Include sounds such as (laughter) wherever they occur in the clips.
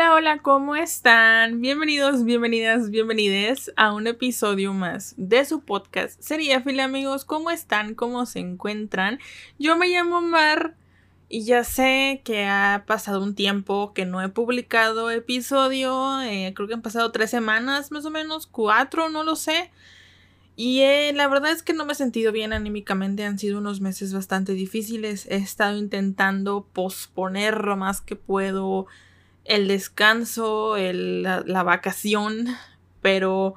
Hola, hola, ¿cómo están? Bienvenidos, bienvenidas, bienvenides a un episodio más de su podcast Seriéfilo, amigos. ¿Cómo están? ¿Cómo se encuentran? Yo me llamo Mar y ya sé que ha pasado un tiempo que no he publicado episodio. Eh, creo que han pasado tres semanas, más o menos, cuatro, no lo sé. Y eh, la verdad es que no me he sentido bien anímicamente, han sido unos meses bastante difíciles. He estado intentando posponer lo más que puedo el descanso, la, vacación, pero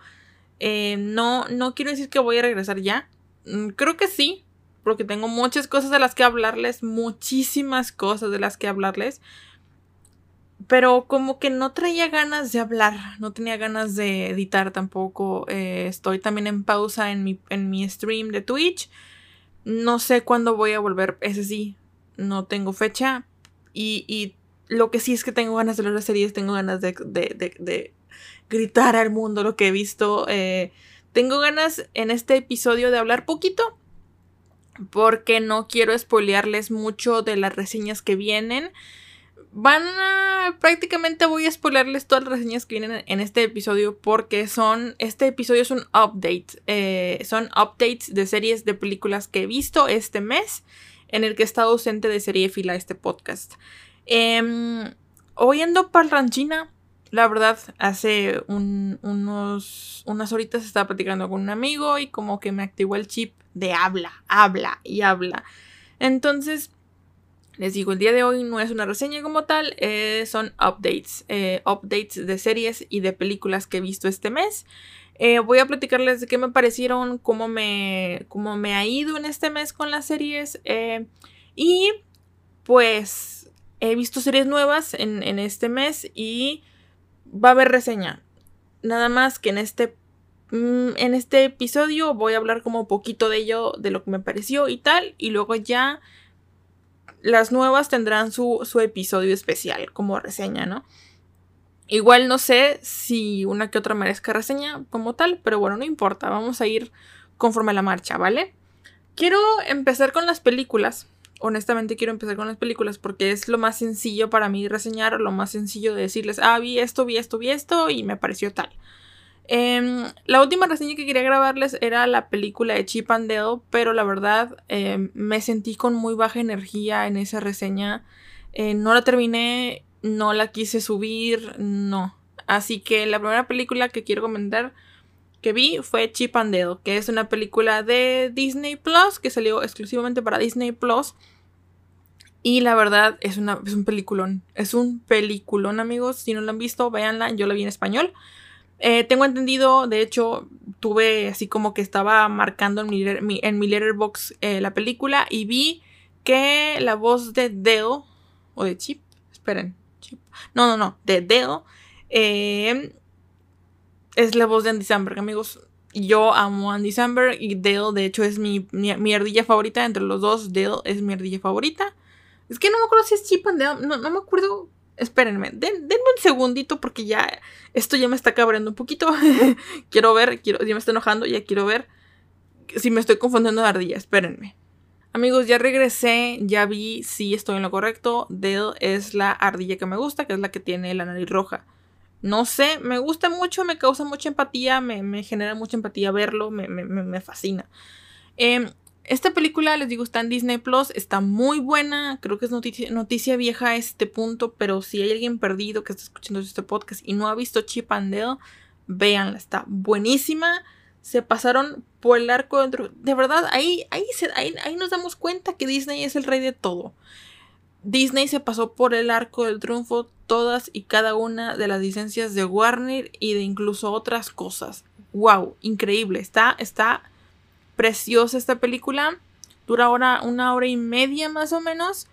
eh, no, no quiero decir que voy a regresar ya. Mm, creo que sí, porque tengo muchas cosas de las que hablarles, muchísimas cosas de las que hablarles. Pero como que no traía ganas de hablar, no tenía ganas de editar tampoco. Eh, estoy también en pausa en mi, en mi stream de Twitch. No sé cuándo voy a volver, ese sí, no tengo fecha. Y, y lo que sí es que tengo ganas de ver las series, tengo ganas de, de, gritar al mundo lo que he visto. Eh, tengo ganas en este episodio de hablar poquito. Porque no quiero spoilearles mucho de las reseñas que vienen. Van a. prácticamente voy a spoilearles todas las reseñas que vienen en este episodio. Porque son. Este episodio es un update. Eh, son updates de series de películas que he visto este mes. En el que he estado ausente de serie fila este podcast. Eh, oyendo parlanchina, la verdad, hace unos, unas horitas estaba platicando con un amigo y como que me activó el chip de habla, habla y habla. Entonces, les digo, el día de hoy no es una reseña como tal, eh, son updates, eh, updates de series y de películas que he visto este mes. Eh, voy a platicarles de qué me parecieron, cómo me, cómo me ha ido en este mes con las series. y pues he visto series nuevas en, este mes y va a haber reseña. Nada más que en este, mm, en este episodio voy a hablar como poquito de ello, de lo que me pareció y tal. Y luego ya las nuevas tendrán su, su episodio especial como reseña, ¿no? Igual no sé si una que otra merezca reseña como tal, pero bueno, no importa, vamos a ir conforme a la marcha, ¿vale? Quiero empezar con las películas honestamente quiero empezar con las películas porque es lo más sencillo para mí reseñar, lo más sencillo de decirles, ah, vi esto, vi esto, vi esto y me pareció tal. Em, la última reseña que quería grabarles era la película de Chip and Dale, pero la verdad em, me sentí con muy baja energía en esa reseña. Eh, no la terminé, no la quise subir, no. Así que la primera película que quiero comentar que vi fue Chip and Dale, que es una película de Disney Plus, que salió exclusivamente para Disney Plus. Y la verdad es, una, es un peliculón. Es un peliculón, amigos. Si no lo han visto, véanla. Yo la vi en español. Eh, tengo entendido, de hecho, tuve así como que estaba marcando en mi, en mi letterbox eh, la película y vi que la voz de Dale, o de Chip, esperen, Chip, no, no, no, de Dale, eh, es la voz de Andy Samberg, amigos. Yo amo Andy Samberg y Dale, de hecho, es mi, mi, ardilla favorita. Entre los dos, Dale es mi ardilla favorita. Es que no me acuerdo si es Chip and Dale. No, me acuerdo. Espérenme, denme un segundito porque ya esto ya me está cabreando un poquito. (laughs) quiero ver, quiero, ya me está enojando, ya quiero ver si me estoy confundiendo de ardilla. Espérenme. Amigos, ya regresé, ya vi si estoy en lo correcto. Dale es la ardilla que me gusta, que es la que tiene la nariz roja. No sé, me gusta mucho, me causa mucha empatía, me, genera mucha empatía verlo, me, fascina. Em, esta película, les digo, está en Disney Plus, está muy buena, creo que es noticia, vieja a este punto, pero si hay alguien perdido que está escuchando este podcast y no ha visto Chip and Dale, véanla, está buenísima. Se pasaron por el arco de... De verdad, ahí, ahí, ahí, ahí nos damos cuenta que Disney es el rey de todo. Disney se pasó por el arco del triunfo todas y cada una de las licencias de Warner y de incluso otras cosas. ¡Wow! Increíble. Está, está preciosa esta película. Dura ahora una hora y media más o menos.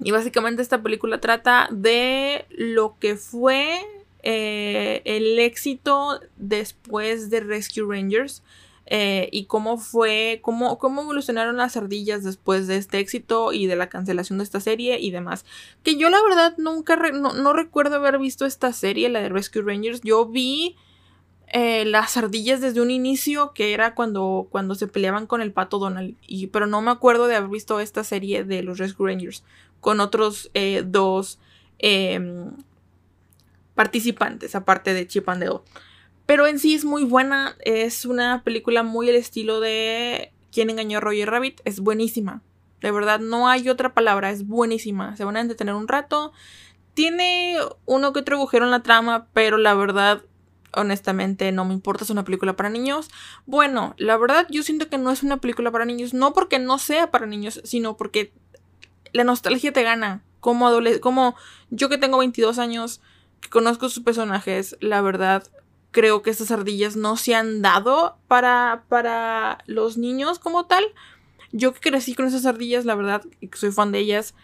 Y básicamente esta película trata de lo que fue eh, el éxito después de Rescue Rangers. eh, y cómo fue, cómo, cómo evolucionaron las ardillas después de este éxito y de la cancelación de esta serie y demás. Que yo la verdad nunca, no, recuerdo haber visto esta serie, la de Rescue Rangers. Yo vi eh, las ardillas desde un inicio, que era cuando, cuando se peleaban con el pato Donald, y, pero no me acuerdo de haber visto esta serie de los Rescue Rangers con otros eh, dos em, participantes, aparte de Chip and Dale. Pero en sí es muy buena. Es una película muy al estilo de ¿Quién engañó a Roger Rabbit? Es buenísima. De verdad, no hay otra palabra. Es buenísima. Se van a entretener un rato. Tiene uno que otro agujero en la trama, pero la verdad, honestamente, no me importa. Es una película para niños. Bueno, la verdad, yo siento que no es una película para niños. No porque no sea para niños, sino porque la nostalgia te gana. Como, como yo que tengo 22 años, que conozco sus personajes, la verdad, creo que estas ardillas no se han dado para, para los niños como tal. Yo que crecí con esas ardillas, la verdad, y que soy fan de ellas,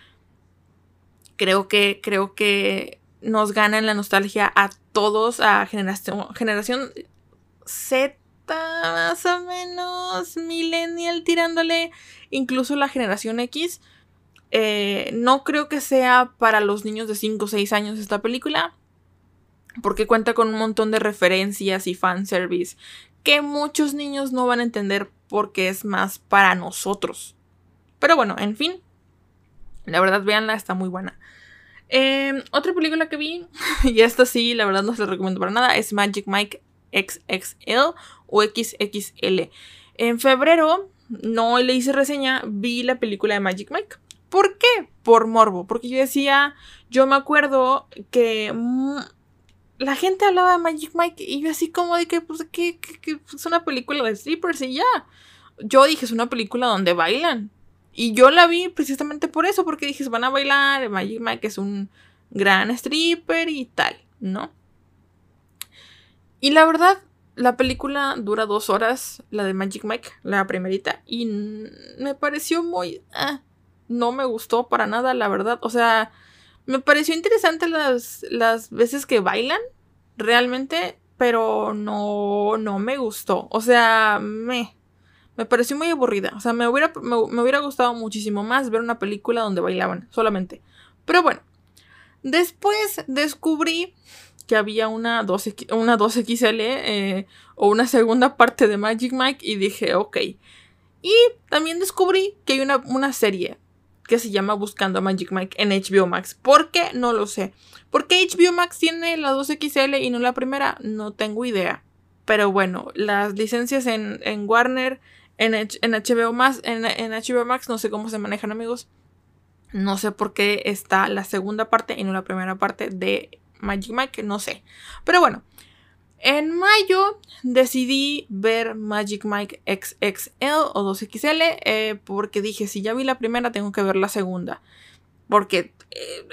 creo que, creo que nos ganan la nostalgia a todos, a generación, generación Z más o menos, millennial tirándole, incluso la generación X. Eh, no creo que sea para los niños de 5 o 6 años esta película porque cuenta con un montón de referencias y fanservice que muchos niños no van a entender porque es más para nosotros. Pero bueno, en fin, la verdad, véanla, está muy buena. Em, otra película que vi, (laughs) y esta sí, la verdad no se la recomiendo para nada, es Magic Mike XXL o XXL. En febrero, no le hice reseña, vi la película de Magic Mike. ¿Por qué? Por morbo. Porque yo decía, yo me acuerdo que la gente hablaba de Magic Mike y yo así como de que, pues, que, es una película de strippers y ya. Yo dije, es una película donde bailan. Y yo la vi precisamente por eso, porque dije, van a bailar, Magic Mike es un gran stripper y tal, ¿no? Y la verdad, la película dura dos horas, la de Magic Mike, la primerita, y me pareció muy... Ah, no me gustó para nada, la verdad. O sea, me pareció interesante las, las veces que bailan, realmente, pero no, no me gustó. O sea, me, me pareció muy aburrida. O sea, me hubiera, me, hubiera gustado muchísimo más ver una película donde bailaban, solamente. Pero bueno, después descubrí que había una 2 una xl eh, o una segunda parte de Magic Mike y dije, ok. Y también descubrí que hay una, una serie que se llama Buscando a Magic Mike en HBO Max. ¿Por qué? No lo sé. ¿Por qué HBO Max tiene la 2XL y no la primera? No tengo idea. Pero bueno, las licencias en, Warner, en, en, HBO Max, en, en HBO Max, no sé cómo se manejan amigos. No sé por qué está la segunda parte y no la primera parte de Magic Mike, no sé. Pero bueno, en mayo decidí ver Magic Mike XXL o 2XL eh, porque dije, si ya vi la primera, tengo que ver la segunda. Porque eh,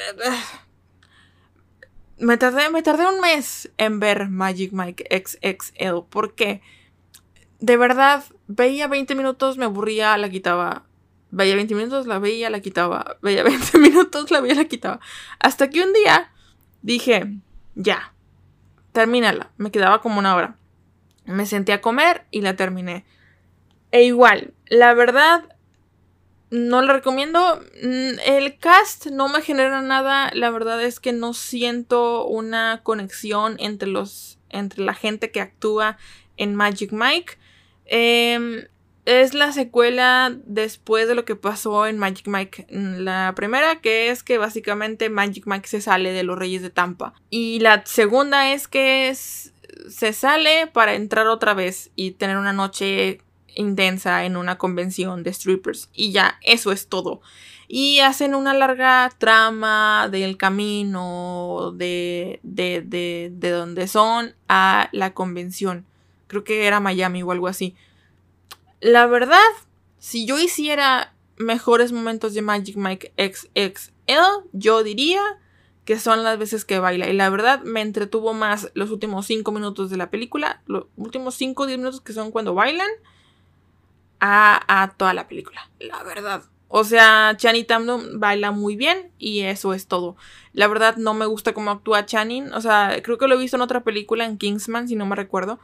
me, tardé, me tardé un mes en ver Magic Mike XXL porque de verdad veía 20 minutos, me aburría, la quitaba. Veía 20 minutos, la veía, la quitaba. Veía (laughs) 20 minutos, la veía, la quitaba. Hasta que un día dije, ya, termínala. Me quedaba como una hora. Me senté a comer y la terminé. E igual, la verdad, no la recomiendo. Mm, el cast no me genera nada. La verdad es que no siento una conexión entre los. entre la gente que actúa en Magic Mike. Eh, es la secuela después de lo que pasó en Magic Mike. La primera que es que básicamente Magic Mike se sale de los Reyes de Tampa. Y la segunda es que se sale para entrar otra vez y tener una noche intensa en una convención de strippers. Y ya, eso es todo. Y hacen una larga trama del camino de, de, de, de donde son a la convención. Creo que era Miami o algo así. La verdad, si yo hiciera mejores momentos de Magic Mike XXL, yo diría que son las veces que baila. Y la verdad, me entretuvo más los últimos 5 minutos de la película, los últimos 5 o 10 minutos que son cuando bailan, a, a, toda la película. La verdad. O sea, Channing Tatum baila muy bien y eso es todo. La verdad, no me gusta cómo actúa Channing. O sea, creo que lo he visto en otra película, en Kingsman, si no me recuerdo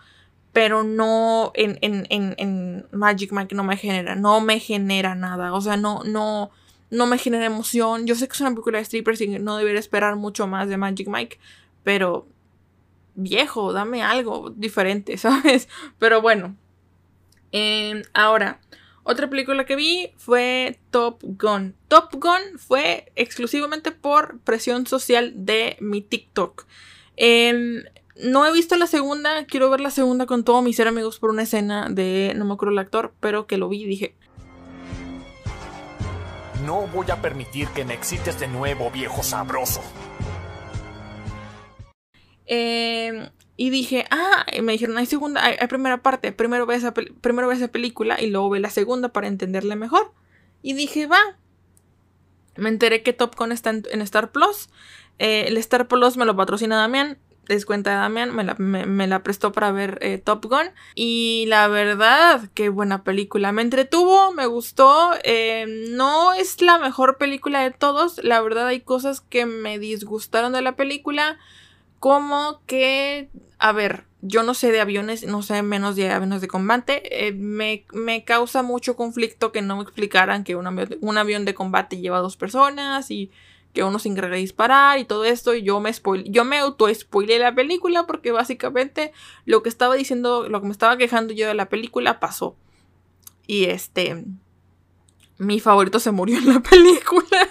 pero no en, en, en, en, Magic Mike no me genera, no me genera nada, o sea, no, no, no me genera emoción. Yo sé que es una película de strippers y no debería esperar mucho más de Magic Mike, pero viejo, dame algo diferente, (laughs) ¿sabes? Pero bueno. Em, ahora, otra película que vi fue Top Gun. Top Gun fue exclusivamente por presión social de mi TikTok. Em, no he visto la segunda, quiero ver la segunda con todos mis ser amigos por una escena de, no me acuerdo el actor, pero que lo vi y dije... No voy a permitir que me excites de nuevo, viejo sabroso. Eh, y dije, ah, me dijeron, hay segunda, hay, primera parte, primero ve, esa, primero ve esa película y luego ve la segunda para entenderla mejor. Y dije, va. Me enteré que Top Gun está en, Star Plus. Eh, el Star Plus me lo patrocina Damián. Descuenta de Damián, me la, me, la, prestó para ver eh, Top Gun. Y la verdad, qué buena película. Me entretuvo, me gustó. Eh, no es la mejor película de todos. La verdad, hay cosas que me disgustaron de la película como que, a ver, yo no sé de aviones, no sé menos de aviones de combate. Eh, me, causa mucho conflicto que no me explicaran que un avión, de combate lleva dos personas y que uno se encarga disparar y todo esto. Y yo me, spoil yo me auto-spoilé la película porque básicamente lo que estaba diciendo, lo que me estaba quejando yo de la película pasó. Y este. Mi favorito se murió en la (laughs) película.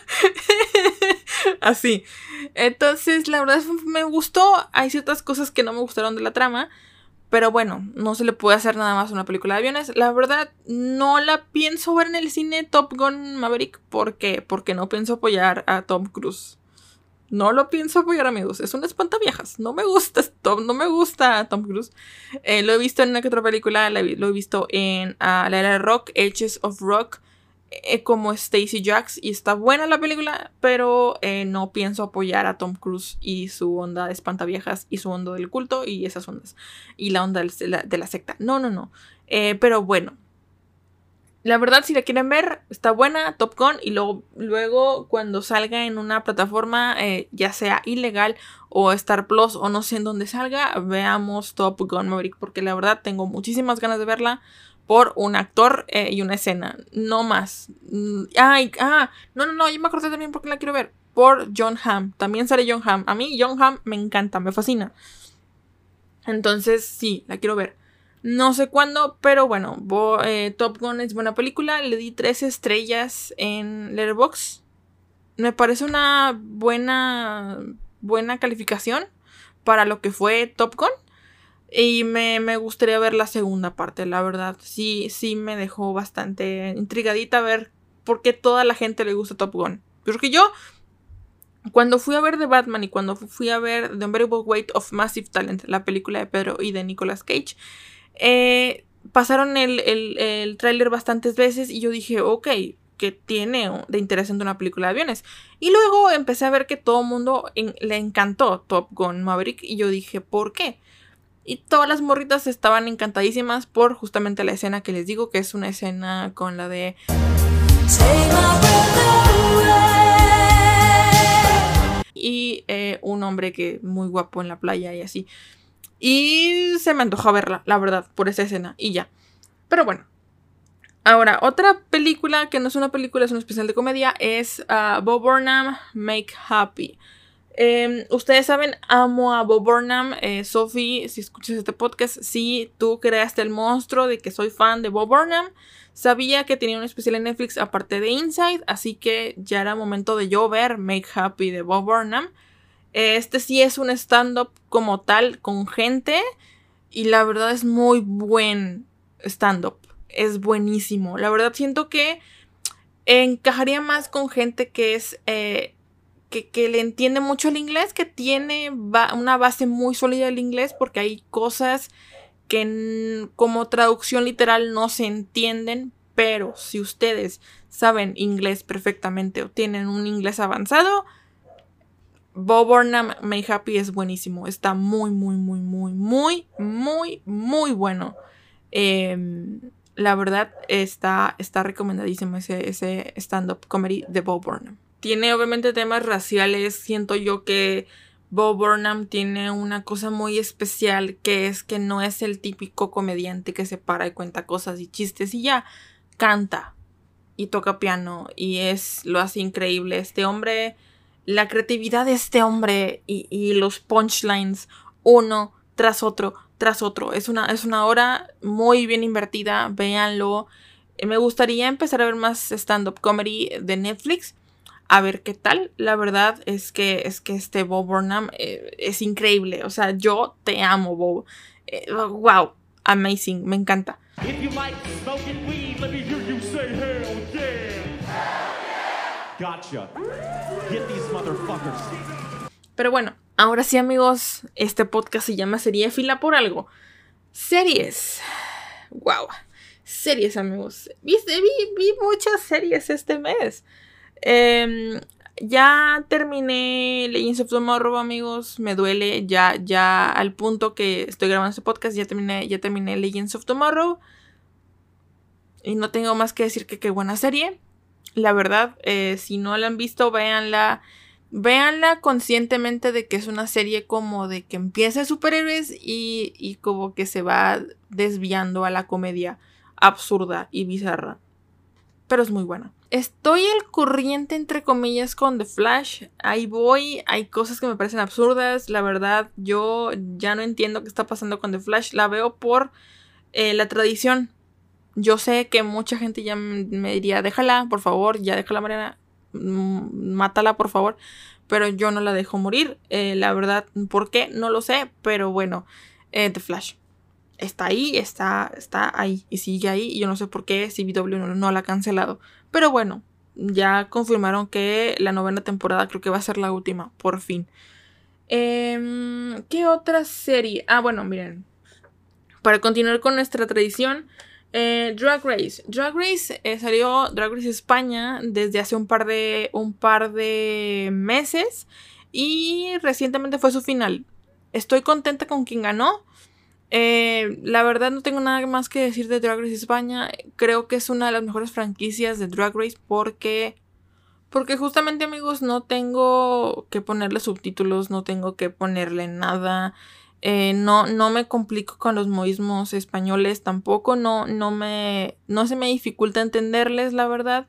(laughs) Así. Entonces, la verdad me gustó. Hay ciertas cosas que no me gustaron de la trama. Pero bueno, no se le puede hacer nada más una película de aviones. La verdad, no la pienso ver en el cine Top Gun Maverick. ¿Por qué? Porque no pienso apoyar a Tom Cruise. No lo pienso apoyar, amigos. Es un espantaviejas. No me gusta Tom, no me gusta Tom Cruise. Eh, lo he visto en una que otra película. Lo he visto en ah, La Era de Rock, Edges of Rock. Eh, como Stacy Jacks y está buena la película, pero eh, no pienso apoyar a Tom Cruise y su onda de espantaviejas y su onda del culto y esas ondas y la onda de la, secta. No, no, no. Eh, pero bueno. La verdad, si la quieren ver, está buena, Top Gun, y luego, luego cuando salga en una plataforma, ya sea ilegal o Star Plus o no sé en dónde salga, veamos Top Gun Maverick, porque la verdad tengo muchísimas ganas de verla por un actor eh, y una escena, no más. Ay, ah, no, no, no, yo me acordé también porque la quiero ver. Por John Hamm, también sale John Hamm. A mí John Hamm me encanta, me fascina. Entonces, sí, la quiero ver. No sé cuándo, pero bueno, eh, Top Gun es buena película. Le di tres estrellas en Letterboxd. Me parece una buena, buena calificación para lo que fue Top Gun. Y me, gustaría ver la segunda parte, la verdad. Sí, sí me dejó bastante intrigadita ver por qué toda la gente le gusta Top Gun. Porque yo, cuando fui a ver The Batman y cuando fui a ver The Unbearable Weight of Massive Talent, la película de Pedro y de Nicolas Cage, eh, pasaron el, el, tráiler bastantes veces y yo dije, ok, que tiene de interesante una película de aviones. Y luego empecé a ver que todo el mundo le encantó Top Gun Maverick y yo dije, ¿por qué? Y todas las morritas estaban encantadísimas por justamente la escena que les digo, que es una escena con la de... Y eh, un hombre que muy guapo en la playa y así. Y se me antojó verla, la verdad, por esa escena. Y ya. Pero bueno. Ahora, otra película que no es una película, es un especial de comedia, es uh, Bob Burnham Make Happy. Em, ustedes saben, amo a Bob Burnham. Eh, Sophie, si escuchas este podcast, sí, tú creaste el monstruo de que soy fan de Bob Burnham. Sabía que tenía un especial en Netflix aparte de Inside, así que ya era momento de yo ver Make Happy de Bob Burnham. Este sí es un stand-up como tal, con gente. Y la verdad es muy buen stand-up. Es buenísimo. La verdad siento que encajaría más con gente que es que, le entiende mucho el inglés, que tiene una base muy sólida del inglés, porque hay cosas que como traducción literal no se entienden, pero si ustedes saben inglés perfectamente o tienen un inglés avanzado, Bob Burnham May Happy es buenísimo. Está muy, muy, muy, muy, muy, muy, muy bueno. Em, la verdad está, está recomendadísimo ese, ese stand-up comedy de Bob Burnham tiene obviamente temas raciales. Siento yo que Bob Burnham tiene una cosa muy especial que es que no es el típico comediante que se para y cuenta cosas y chistes y ya canta y toca piano y es lo hace increíble este hombre la creatividad de este hombre y, y los punchlines uno tras otro tras otro es una es una hora muy bien invertida véanlo me gustaría empezar a ver más stand up comedy de Netflix a ver qué tal. La verdad es que, es que este Bob Burnham eh, es increíble. O sea, yo te amo, Bob. Eh, wow, amazing, me encanta. Pero bueno, ahora sí amigos, este podcast se llama Serie Fila por algo. Series. Wow. Series amigos. Vi, vi muchas series este mes. Em, ya terminé Legends of Tomorrow, amigos. Me duele. Ya, ya al punto que estoy grabando este podcast, ya terminé, ya terminé Legends of Tomorrow. Y no tengo más que decir que qué buena serie. La verdad, eh, si no la han visto, véanla. Véanla conscientemente de que es una serie como de que empieza superhéroes y como que se va desviando a la comedia absurda y bizarra. Pero es muy buena estoy al corriente, entre comillas, con The Flash. Ahí voy. Hay cosas que me parecen absurdas. La verdad, yo ya no entiendo qué está pasando con The Flash. La veo por eh, la tradición. Yo sé que mucha gente ya me diría, déjala, por favor, ya déjala, Mariana. Mm, mátala, por favor. Pero yo no la dejo morir. Eh, la verdad, ¿por qué? No lo sé. Pero bueno, eh, The Flash está ahí, está, está ahí y sigue ahí. Y yo no sé por qué CW no, no la ha cancelado. Pero bueno, ya confirmaron que la novena temporada creo que va a ser la última, por fin. Em, ¿Qué otra serie? Ah, bueno, miren. Para continuar con nuestra tradición, eh, Drag Race. Drag Race eh, salió Drag Race España desde hace un par de un par de meses y recientemente fue su final. Estoy contenta con quien ganó. Eh, la verdad no tengo nada más que decir de Drag Race España. Creo que es una de las mejores franquicias de Drag Race porque... Porque justamente amigos no tengo que ponerle subtítulos, no tengo que ponerle nada. Eh, no, no me complico con los modismos españoles tampoco. No, no me. No se me dificulta entenderles, la verdad.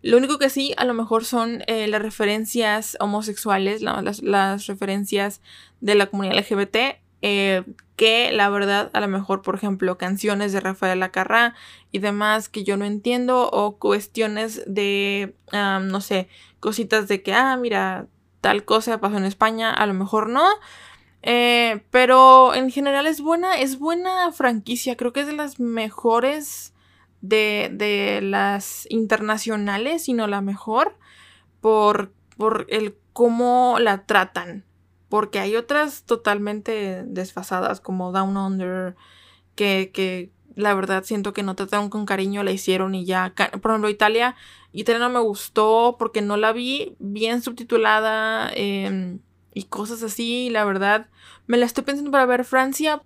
Lo único que sí, a lo mejor son eh, las referencias homosexuales, las, las, referencias de la comunidad LGBT. Eh, que la verdad a lo mejor por ejemplo canciones de Rafael Acarrá y demás que yo no entiendo o cuestiones de no sé cositas de que ah mira tal cosa pasó en España a lo mejor no eh, pero en general es buena es buena franquicia creo que es de las mejores de, de las internacionales sino la mejor por por el cómo la tratan porque hay otras totalmente desfasadas como Down Under, que, que la verdad siento que no trataron con cariño, la hicieron y ya. Por ejemplo, Italia, Italia no me gustó porque no la vi bien subtitulada em, y cosas así. La verdad, me la estoy pensando para ver Francia.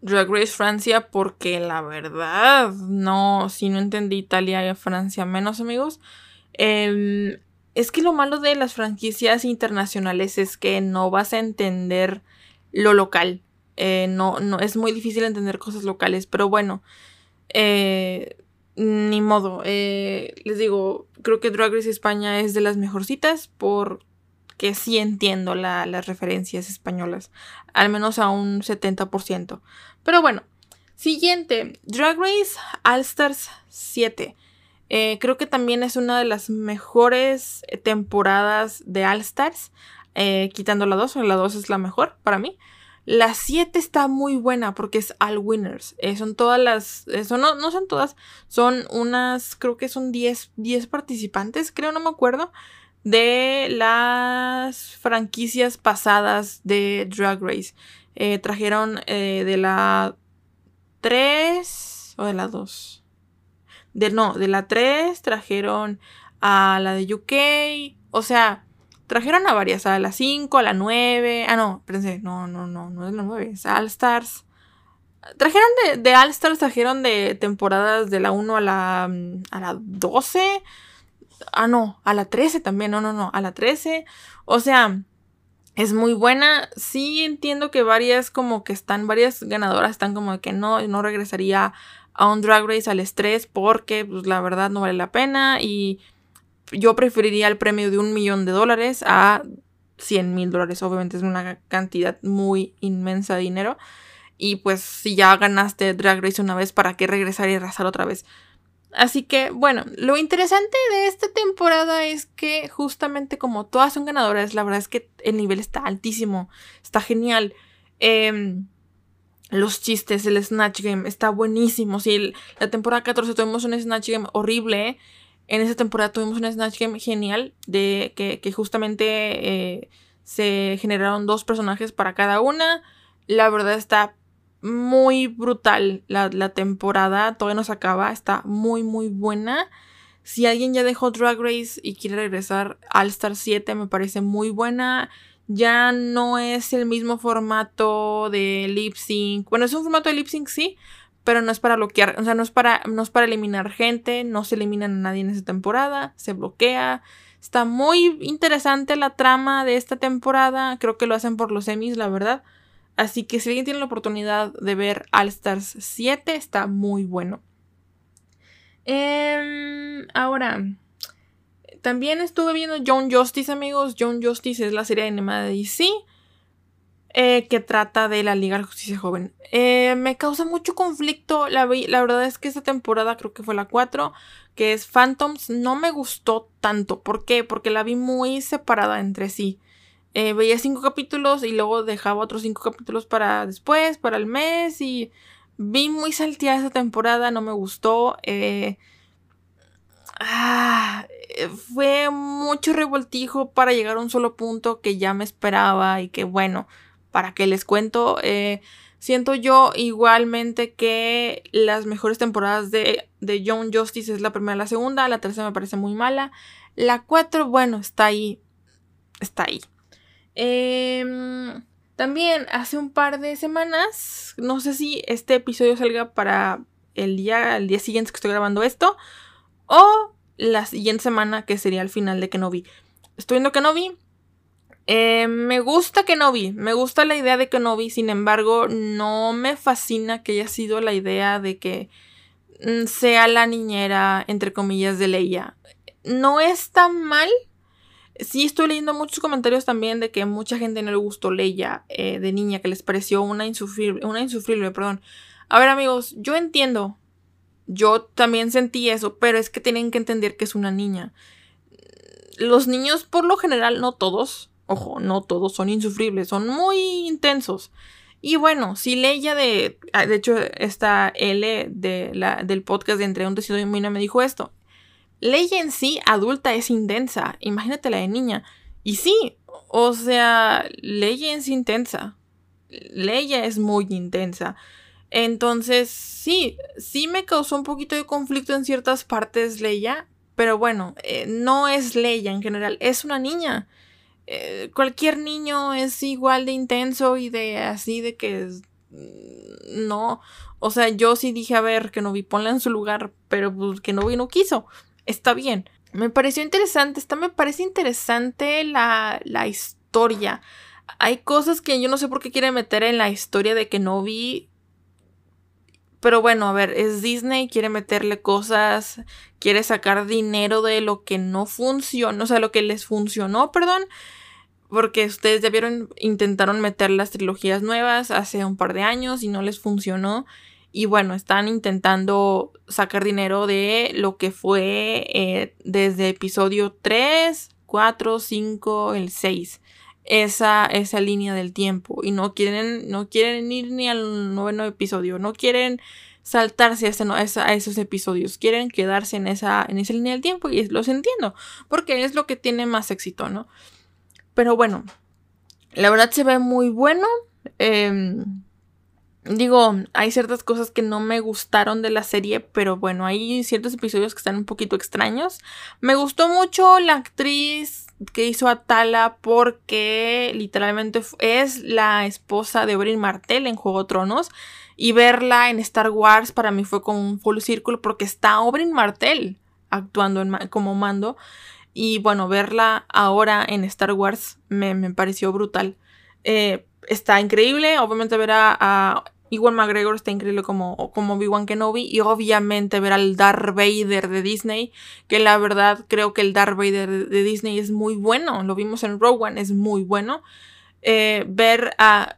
Drag Race Francia porque la verdad no, si no entendí Italia y Francia menos amigos. Es que lo malo de las franquicias internacionales es que no vas a entender lo local. Eh, no, no, es muy difícil entender cosas locales, pero bueno, eh, ni modo. Eh, les digo, creo que Drag Race España es de las mejorcitas porque sí entiendo las referencias españolas, al menos a un 70%. Pero bueno, siguiente, Drag Race All Stars 7. Eh, creo que también es una de las mejores eh, temporadas de All Stars. Eh, quitando la 2, la 2 es la mejor para mí. La 7 está muy buena porque es All Winners. son todas las. no, no, son todas. Son unas. Creo que son 10, 10 participantes, creo, no me acuerdo. De las franquicias pasadas de Drag Race. trajeron de la 3 o de la 2 de no, de la 3 trajeron a la de UK, o sea, trajeron a varias, a la 5, a la 9, ah no, espérense, no, no, no, no es la 9, es All Stars. Trajeron de, de All Stars, trajeron de temporadas de la 1 a la, mm, a la 12, ah no, a la 13 también, no, no, no, a la 13, o sea, es muy buena. Sí entiendo que varias como que están, varias ganadoras están como de que no, no regresaría a un drag race al estrés porque pues la verdad no vale la pena y yo preferiría el premio de un millón de dólares a 100 mil dólares. Obviamente es una cantidad muy inmensa de dinero. Y pues si ya ganaste Drag Race una vez, ¿para qué regresar y arrasar otra vez? Así que bueno, lo interesante de esta temporada es que justamente como todas son ganadoras, la verdad es que el nivel está altísimo, está genial. Em, los chistes, el Snatch Game está buenísimo. Si la temporada 14 tuvimos un Snatch Game horrible, en esa temporada tuvimos un Snatch Game genial de que, justamente eh, se generaron dos personajes para cada una. La verdad está muy brutal la, temporada, todavía no se acaba, está muy muy buena. Si alguien ya dejó Drag Race y quiere regresar All Star 7, me parece muy buena. Ya no es el mismo formato de lip sync. Bueno, es un formato de lip sync, sí, pero no es para bloquear, o sea, no es para, no es para eliminar gente, no se eliminan a nadie en esa temporada, se bloquea. Está muy interesante la trama de esta temporada. Creo que lo hacen por los semis, la verdad. Así que si alguien tiene la oportunidad de ver All Stars 7, está muy bueno. Em, ahora, también estuve viendo John Justice, amigos. John Justice es la serie animada de DC eh, que trata de la Liga de Justicia Joven. Eh, me causa mucho conflicto. La, la verdad es que esta temporada, creo que fue la 4, que es Phantoms, no me gustó tanto. ¿Por qué? Porque la vi muy separada entre sí. Eh, veía cinco capítulos y luego dejaba otros cinco capítulos para después, para el mes y vi muy salteada esa temporada, no me gustó. Eh, ah, fue mucho revoltijo para llegar a un solo punto que ya me esperaba y que bueno, para que les cuento, eh, siento yo igualmente que las mejores temporadas de, de Young Justice es la primera y la segunda, la tercera me parece muy mala, la cuatro, bueno, está ahí, está ahí. Em, también hace un par de semanas, no sé si este episodio salga para el día, el día siguiente que estoy grabando esto, o la siguiente semana que sería el final de Kenobi. Estoy viendo Kenobi. Eh, me gusta Kenobi, me gusta la idea de Kenobi, sin embargo, no me fascina que haya sido la idea de que mm, sea la niñera, entre comillas, de Leia. No es tan mal, Sí, estoy leyendo muchos comentarios también de que mucha gente no le gustó Leia eh, de niña, que les pareció una insufrible, una insufrible, perdón. A ver, amigos, yo entiendo. Yo también sentí eso, pero es que tienen que entender que es una niña. Los niños, por lo general, no todos, ojo, no todos son insufribles, son muy intensos. Y bueno, si Leia de. Ah, de hecho, esta L de la, del podcast de Entre un Decido y Mina me dijo esto. Leia en sí, adulta, es intensa. Imagínate la de niña. Y sí, o sea, Leia es intensa. Leia es muy intensa. Entonces, sí, sí me causó un poquito de conflicto en ciertas partes Leia. Pero bueno, eh, no es Leia en general, es una niña. Eh, cualquier niño es igual de intenso y de así de que no. O sea, yo sí dije, a ver, que no vi, ponla en su lugar, pero pues, que no vi, no quiso está bien. Me pareció interesante, está, me parece interesante la, la historia. Hay cosas que yo no sé por qué quiere meter en la historia de que no vi. Pero bueno, a ver, es Disney, quiere meterle cosas, quiere sacar dinero de lo que no funcionó, o sea, lo que les funcionó, perdón. Porque ustedes ya vieron, intentaron meter las trilogías nuevas hace un par de años y no les funcionó. Y bueno, están intentando sacar dinero de lo que fue eh, desde episodio 3, 4, 5, el 6. Esa, esa línea del tiempo. Y no quieren, no quieren ir ni al noveno episodio. No quieren saltarse a, a, esos episodios. Quieren quedarse en esa, en línea del tiempo. Y los entiendo. Porque es lo que tiene más éxito, ¿no? Pero bueno. La verdad se ve muy bueno. Eh, Digo, hay ciertas cosas que no me gustaron de la serie, pero bueno, hay ciertos episodios que están un poquito extraños. Me gustó mucho la actriz que hizo a Tala porque literalmente es la esposa de Oberyn Martell en Juego de Tronos. Y verla en Star Wars para mí fue como un full círculo porque está Oberyn Martell actuando como mando. y bueno, verla ahora en Star Wars me, pareció brutal. Eh, está increíble, obviamente ver a Iwan McGregor está increíble como, como Obi-Wan Kenobi y obviamente ver al Darth Vader de Disney, que la verdad creo que el Darth Vader de Disney es muy bueno, lo vimos en Rogue One, es muy bueno. Eh, ver a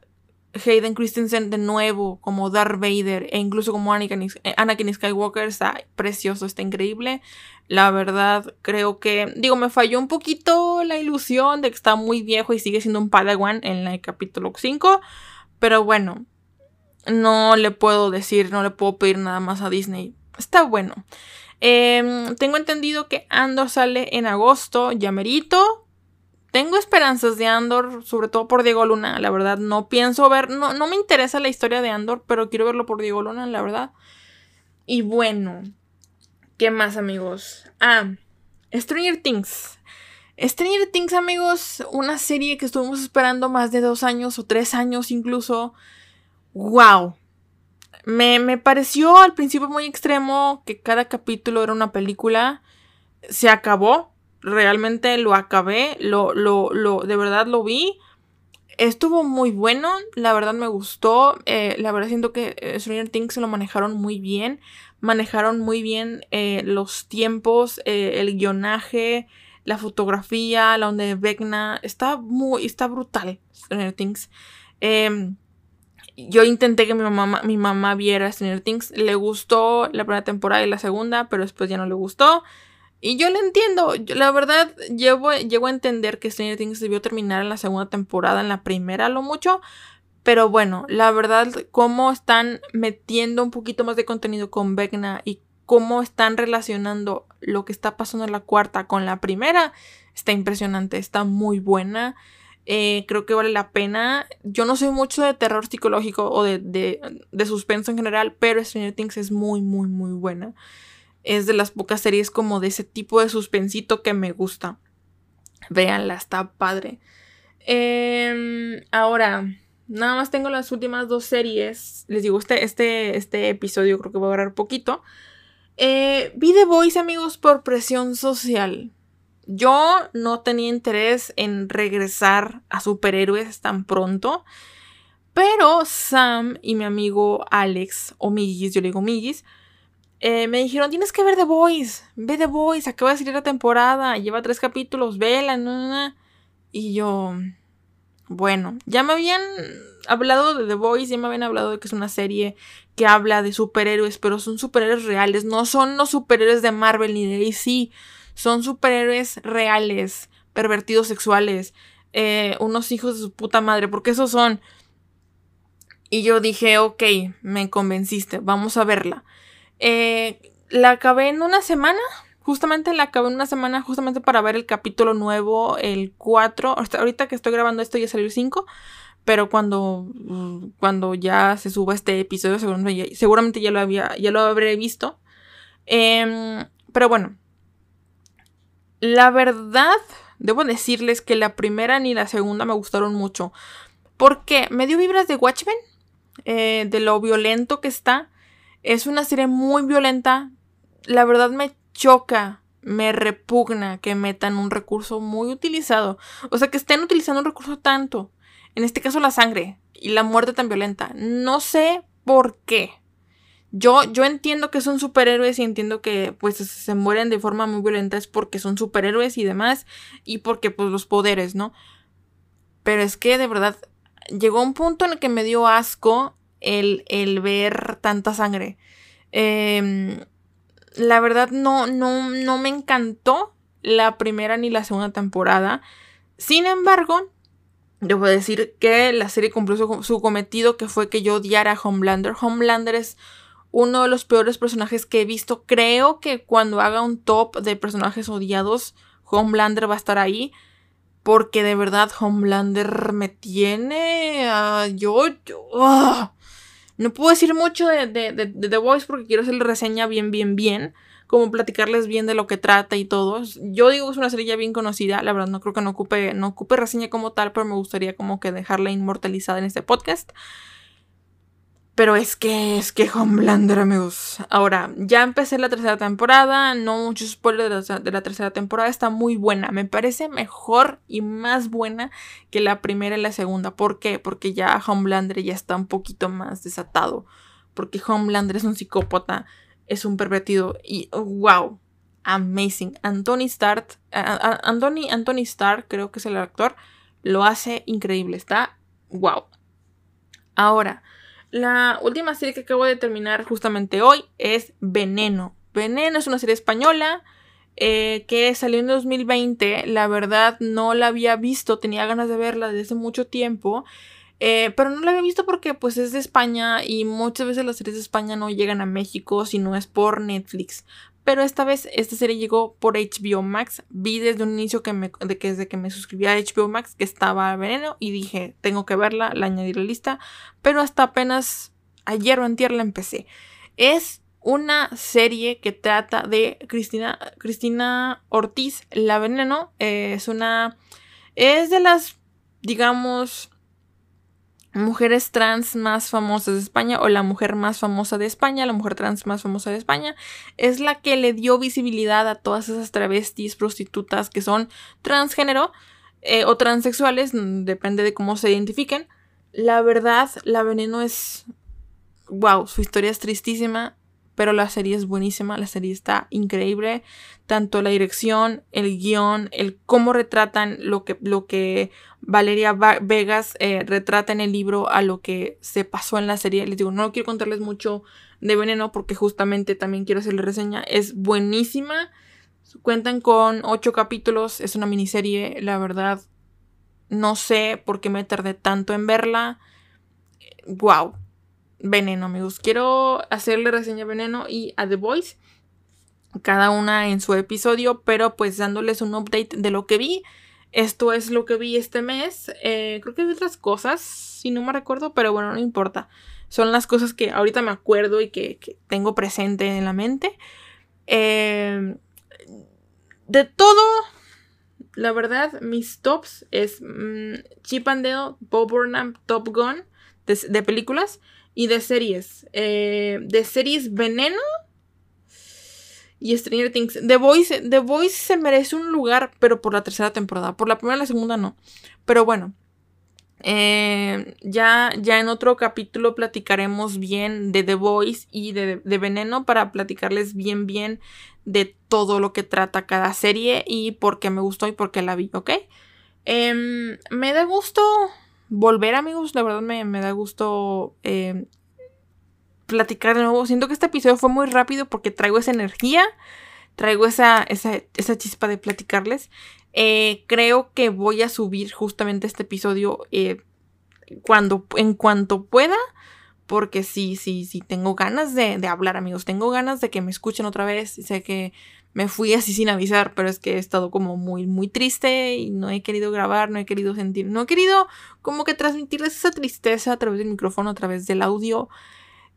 Hayden Christensen de nuevo como Darth Vader e incluso como Anakin, eh, Anakin Skywalker está precioso, está increíble. La verdad, creo que, digo, me falló un poquito la ilusión de que está muy viejo y sigue siendo un Padawan en el capítulo 5, pero bueno, no le puedo decir, no le puedo pedir nada más a Disney. Está bueno. Em, tengo entendido que Andor sale en agosto, ya merito tengo esperanzas de Andor, sobre todo por Diego Luna, la verdad. No pienso ver, no, no me interesa la historia de Andor, pero quiero verlo por Diego Luna, la verdad. Y bueno, ¿qué más, amigos? Ah, Stranger Things. Stranger Things, amigos, una serie que estuvimos esperando más de dos años o tres años incluso. ¡Wow! Me, me pareció al principio muy extremo que cada capítulo era una película. Se acabó, realmente lo acabé, lo, lo, lo, de verdad lo vi. Estuvo muy bueno, la verdad me gustó, eh, la verdad siento que eh, Stranger Things se lo manejaron muy bien, manejaron muy bien eh, los tiempos, el guionaje, la fotografía, la onda de Vecna, está muy, está brutal Stranger Things. Em, yo intenté que mi mamá, mi mamá viera Stranger Things, le gustó la primera temporada y la segunda, pero después ya no le gustó. Y yo lo entiendo, la verdad llevo, llego a entender que Stranger Things debió terminar en la segunda temporada, en la primera lo mucho, pero bueno, la verdad cómo están metiendo un poquito más de contenido con Vecna y cómo están relacionando lo que está pasando en la cuarta con la primera, está impresionante, está muy buena. Eh, creo que vale la pena. Yo no soy mucho de terror psicológico o de, de, de suspenso en general, pero Stranger Things es muy, muy, muy buena es de las pocas series como de ese tipo de suspensito que me gusta. Véanla, está padre. Em, ahora, nada más tengo las últimas dos series. Les digo, este, este, este episodio creo que va a durar poquito. Eh, vi The Voice, amigos, por presión social. Yo no tenía interés en regresar a superhéroes tan pronto. Pero Sam y mi amigo Alex, o Migis, yo le digo Migis, eh, me dijeron, tienes que ver The Boys, ve The Boys, acaba de salir la temporada, lleva tres capítulos, vela, no, Y yo, bueno, ya me habían hablado de The Boys, ya me habían hablado de que es una serie que habla de superhéroes, pero son superhéroes reales, no son los superhéroes de Marvel ni de DC, son superhéroes reales, pervertidos sexuales, eh, unos hijos de su puta madre, porque esos son... Y yo dije, ok, me convenciste, vamos a verla. Eh, la acabé en una semana. Justamente la acabé en una semana, justamente para ver el capítulo nuevo, el 4. Ahorita que estoy grabando esto ya salió el 5. Pero cuando, cuando ya se suba este episodio, seguramente ya, lo, había, ya lo habré visto. Em, pero bueno. La verdad, debo decirles que la primera ni la segunda me gustaron mucho. Porque me dio vibras de Watchmen. Eh, de lo violento que está. Es una serie muy violenta. La verdad me choca, me repugna que metan un recurso muy utilizado. O sea, que estén utilizando un recurso tanto. En este caso la sangre y la muerte tan violenta. No sé por qué. Yo, yo entiendo que son superhéroes y entiendo que pues se mueren de forma muy violenta es porque son superhéroes y demás y porque pues los poderes, ¿no? Pero es que de verdad llegó un punto en el que me dio asco el, ver tanta sangre. Em, la verdad no, no, no me encantó la primera ni la segunda temporada. Sin embargo, debo decir que la serie cumplió su, su, cometido que fue que yo odiara a Homelander. Homelander es uno de los peores personajes que he visto. Creo que cuando haga un top de personajes odiados, Homelander va a estar ahí. Porque de verdad Homelander me tiene... yo... yo ah. No puedo decir mucho de, The Voice porque quiero hacer la reseña bien, bien, bien. Como platicarles bien de lo que trata y todo. Yo digo que es una serie ya bien conocida. La verdad, no creo que no ocupe, no ocupe reseña como tal, pero me gustaría como que dejarla inmortalizada en este podcast. Pero es que, es que Homelander, amigos. Ahora, ya empecé la tercera temporada. No muchos spoilers de la, de la tercera temporada. Está muy buena. Me parece mejor y más buena que la primera y la segunda. ¿Por qué? Porque ya Homelander ya está un poquito más desatado. Porque Homelander es un psicópata. Es un pervertido. Y wow. Amazing. Anthony Stark. Anthony, Anthony Stark, creo que es el actor. Lo hace increíble. Está wow. Ahora. La última serie que acabo de terminar justamente hoy es Veneno. Veneno es una serie española eh, que salió en 2020. La verdad no la había visto, tenía ganas de verla desde mucho tiempo. Eh, pero no la había visto porque pues es de España y muchas veces las series de España no llegan a México si no es por Netflix. Pero esta vez esta serie llegó por HBO Max. Vi desde un inicio que, me, que desde que me suscribí a HBO Max que estaba veneno y dije, tengo que verla, la añadí a la lista. Pero hasta apenas ayer o antier la empecé. Es una serie que trata de Cristina, Cristina Ortiz, la veneno. es una... Es de las, digamos, mujeres trans más famosas de España o la mujer más famosa de España, la mujer trans más famosa de España, es la que le dio visibilidad a todas esas travestis, prostitutas que son transgénero eh, o transexuales, depende de cómo se identifiquen. La verdad, la veneno es... Wow, su historia es tristísima, pero la serie es buenísima, la serie está increíble, tanto la dirección, el guion, el cómo retratan lo que, lo que Valeria Vegas eh, retrata en el libro a lo que se pasó en la serie. Les digo, no quiero contarles mucho de Veneno porque justamente también quiero hacerle reseña. Es buenísima. Cuentan con ocho capítulos, es una miniserie, la verdad. No sé por qué me tardé tanto en verla. Wow, Veneno, amigos. Quiero hacerle reseña a Veneno y a The Voice. Cada una en su episodio, pero pues dándoles un update de lo que vi. Esto es lo que vi este mes. Eh, creo que vi otras cosas, si no me recuerdo, pero bueno, no importa. Son las cosas que ahorita me acuerdo y que, tengo presente en la mente. Eh, de todo, la verdad, mis tops es mm, Chip and Dale, Bob Burnham, Top Gun de películas y de series. Eh, de series Veneno y Stranger Things. The Voice, The Voice se merece un lugar, pero por la tercera temporada. Por la primera y la segunda no. Pero bueno. Eh, ya, ya en otro capítulo platicaremos bien de The Voice y de, de, Veneno para platicarles bien bien de todo lo que trata cada serie y por qué me gustó y por qué la vi, ¿ok? Em, me da gusto volver, amigos. La verdad me, da gusto eh, platicar de nuevo. Siento que este episodio fue muy rápido porque traigo esa energía, traigo esa, esa, chispa de platicarles. Eh, creo que voy a subir justamente este episodio eh, cuando, en cuanto pueda. Porque sí, sí, sí, tengo ganas de, de hablar, amigos. Tengo ganas de que me escuchen otra vez. Sé que me fui así sin avisar, pero es que he estado como muy, muy triste y no he querido grabar, no he querido sentir, no he querido como que transmitirles esa tristeza a través del micrófono, a través del audio.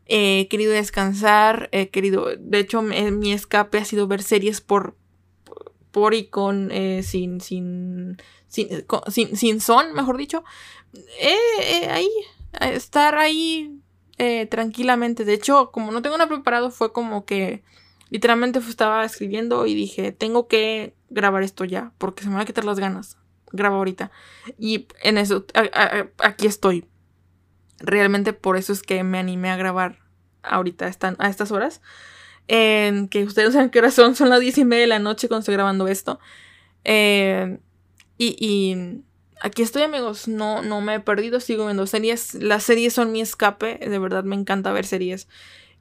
he querido descansar, he querido, de hecho mi escape ha sido ver series por, por y con, eh, sin, sin, sin, sin, son, mejor dicho. Eh, ahí, estar ahí eh, tranquilamente. De hecho, como no tengo nada preparado, fue como que Literalmente estaba escribiendo y dije, tengo que grabar esto ya, porque se me van a quitar las ganas. Grabo ahorita. Y en eso, aquí estoy. Realmente por eso es que me animé a grabar ahorita a estas horas. que ustedes saben qué hora son, son las diez y media de la noche cuando estoy grabando esto. y, y, aquí estoy, amigos. No, no me he perdido, sigo viendo series. Las series son mi escape. De verdad me encanta ver series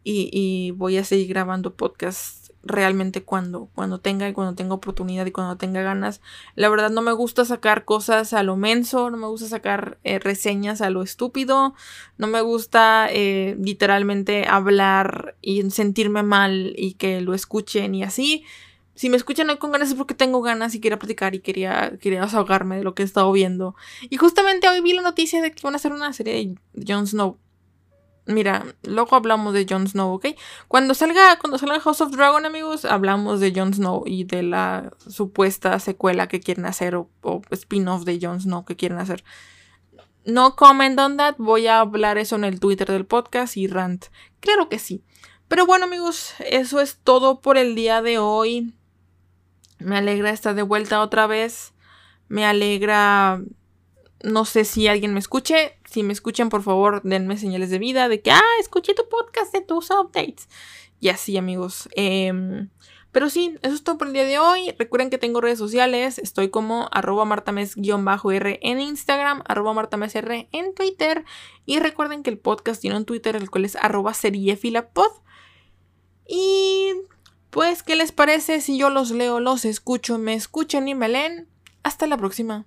y, voy a seguir grabando podcasts realmente cuando, cuando tenga y cuando tenga oportunidad y cuando tenga ganas. La verdad no me gusta sacar cosas a lo menso, no me gusta sacar eh, reseñas a lo estúpido, no me gusta eh, literalmente hablar y sentirme mal y que lo escuchen y así. Si me escuchan hoy con ganas es porque tengo ganas y quería platicar y quería, quería desahogarme de lo que he estado viendo. Y justamente hoy vi la noticia de que van a hacer una serie de Jon Snow. Mira, luego hablamos de Jon Snow, ¿ok? Cuando salga, cuando salga House of Dragon, amigos, hablamos de Jon Snow y de la supuesta secuela que quieren hacer o, spin-off de Jon Snow que quieren hacer. no comment on that, voy a hablar eso en el Twitter del podcast y rant. Claro que sí. Pero bueno amigos, eso es todo por el día de hoy. Me alegra estar de vuelta otra vez. Me alegra... No sé si alguien me escuche. Si me escuchan, por favor, denme señales de vida de que, ah, escuché tu podcast de tus updates. Y así, amigos. Em, pero sí, eso es todo por el día de hoy. Recuerden que tengo redes sociales. Estoy como arroba martames-r en Instagram, arroba martamesr en Twitter. Y recuerden que el podcast tiene un Twitter, el cual es arroba seriefilapod. Y pues, ¿qué les parece si yo los leo, los escucho, me escuchan y me leen? Hasta la próxima.